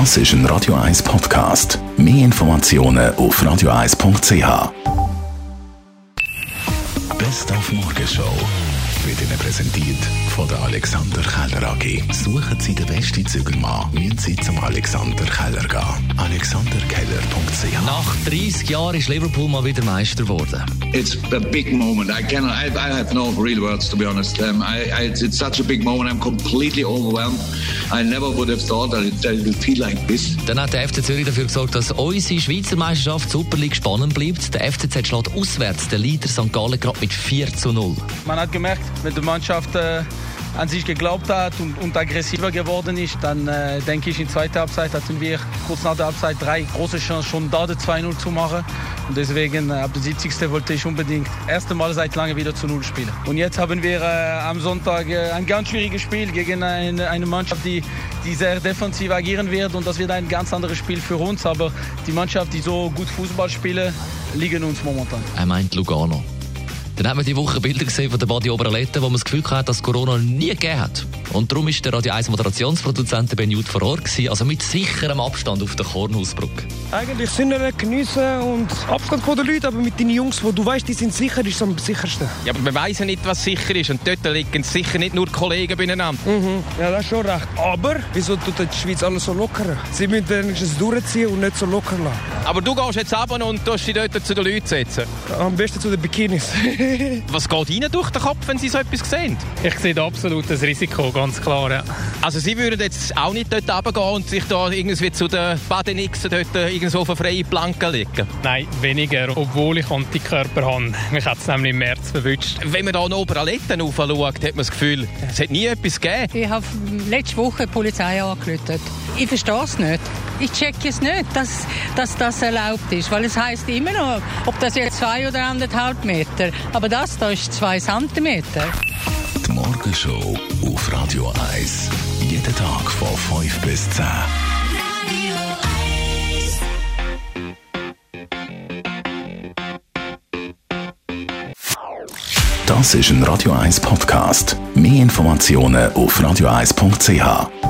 Das ist ein Radio 1 Podcast. Mehr Informationen auf radio1.ch. Best auf Morgenshow wird Ihnen präsentiert von der Alexander Keller AG. Suchen Sie den besten Zügelmann, müssen Sie zum Alexander Keller gehen. AlexanderKeller.ch Nach 30 Jahren ist Liverpool mal wieder Meister geworden. It's a big moment. I cannot. I, I have no real words to be honest. Um, I, I, it's, it's such a big moment. I'm completely overwhelmed. I never would have thought that it, would feel like this. Dann hat der FC Zürich dafür gesorgt, dass unsere Schweizer Meisterschaft Super League spannend bleibt. Der FCZ schlägt auswärts den Leader St. Gallen gerade mit 4 zu 0. Man hat gemerkt, wenn die Mannschaft äh, an sich geglaubt hat und, und aggressiver geworden ist, dann äh, denke ich, in zweiter Halbzeit hatten wir kurz nach der Halbzeit drei große Chancen, schon da die 2-0 zu machen. Und deswegen, äh, ab der 70. wollte ich unbedingt das erste Mal seit langem wieder zu Null spielen. Und jetzt haben wir äh, am Sonntag äh, ein ganz schwieriges Spiel gegen eine, eine Mannschaft, die, die sehr defensiv agieren wird. Und das wird ein ganz anderes Spiel für uns. Aber die Mannschaft, die so gut Fußball spielt, liegen uns momentan. Er meint Lugano. Dann haben wir die Woche Bilder gesehen von der Badi Oberalette, wo man das Gefühl hat, dass Corona nie gegeben hat. Und darum ist der Radio 1 Moderationsproduzent Ben Jud vor Ort gewesen, also mit sicherem Abstand auf der Kornhausbrücke. Eigentlich Sünden geniessen und Abstand von den Leuten, aber mit deinen Jungs, wo du weißt, die sind sicher, ist am sichersten. Ja, aber wir wissen nicht, was sicher ist. Und dort liegen sicher nicht nur Kollegen beieinander. Mhm. Ja, das ist schon recht. Aber wieso tut die Schweiz alles so locker? Sie müssen wenigstens durchziehen und nicht so locker lassen. Aber du gehst jetzt runter und tust dich dort zu den Leuten setzen. Am besten zu den Bikinis. Was geht ihnen durch den Kopf, wenn sie so etwas sehen? Ich sehe da absolut das Risiko, ganz klar. Ja. Also sie würden jetzt auch nicht dort runtergehen und sich da irgendwie zu den Badenixen dort irgendwo auf eine freie Planke legen? Nein, weniger, obwohl ich Antikörper habe. Mich hat es nämlich im März verwünscht. Wenn man da noch Oberaletten raufschaut, hat man das Gefühl, es hat nie etwas gegeben. Ich habe letzte Woche die Polizei angerufen. Ich verstehe es nicht. Ich checke es nicht, dass, dass das erlaubt ist, weil es heißt immer noch, ob das jetzt zwei oder anderthalb Meter, aber das da ist zwei Zentimeter. Die Morgenshow auf Radio 1. Jeden Tag von 5 bis 10. Das ist ein Radio 1 Podcast. Mehr Informationen auf radio1.ch.